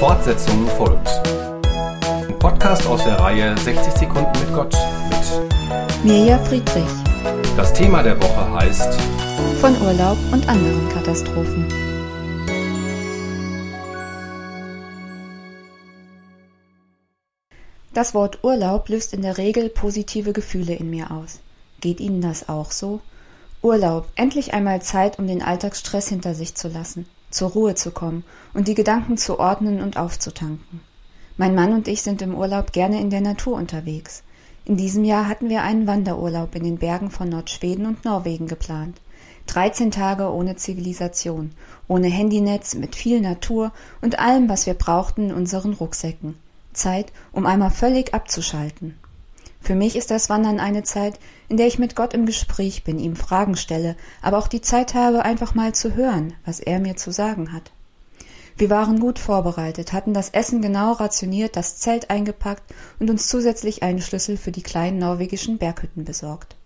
Fortsetzung folgt. Ein Podcast aus der Reihe 60 Sekunden mit Gott mit Mirja Friedrich. Das Thema der Woche heißt Von Urlaub und anderen Katastrophen. Das Wort Urlaub löst in der Regel positive Gefühle in mir aus. Geht Ihnen das auch so? Urlaub, endlich einmal Zeit, um den Alltagsstress hinter sich zu lassen zur Ruhe zu kommen und die Gedanken zu ordnen und aufzutanken. Mein Mann und ich sind im Urlaub gerne in der Natur unterwegs. In diesem Jahr hatten wir einen Wanderurlaub in den Bergen von Nordschweden und Norwegen geplant. 13 Tage ohne Zivilisation, ohne Handynetz, mit viel Natur und allem, was wir brauchten in unseren Rucksäcken. Zeit, um einmal völlig abzuschalten. Für mich ist das Wandern eine Zeit, in der ich mit Gott im Gespräch bin, ihm Fragen stelle, aber auch die Zeit habe, einfach mal zu hören, was er mir zu sagen hat. Wir waren gut vorbereitet, hatten das Essen genau rationiert, das Zelt eingepackt und uns zusätzlich einen Schlüssel für die kleinen norwegischen Berghütten besorgt.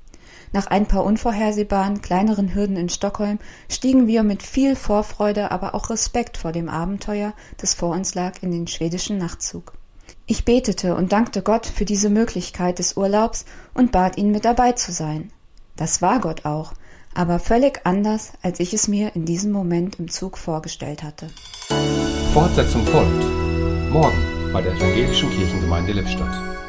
Nach ein paar unvorhersehbaren, kleineren Hürden in Stockholm stiegen wir mit viel Vorfreude, aber auch Respekt vor dem Abenteuer, das vor uns lag, in den schwedischen Nachtzug. Ich betete und dankte Gott für diese Möglichkeit des Urlaubs und bat ihn mit dabei zu sein. Das war Gott auch, aber völlig anders, als ich es mir in diesem Moment im Zug vorgestellt hatte. Fortsetzung folgt. Morgen bei der Evangelischen Kirchengemeinde Lippstadt.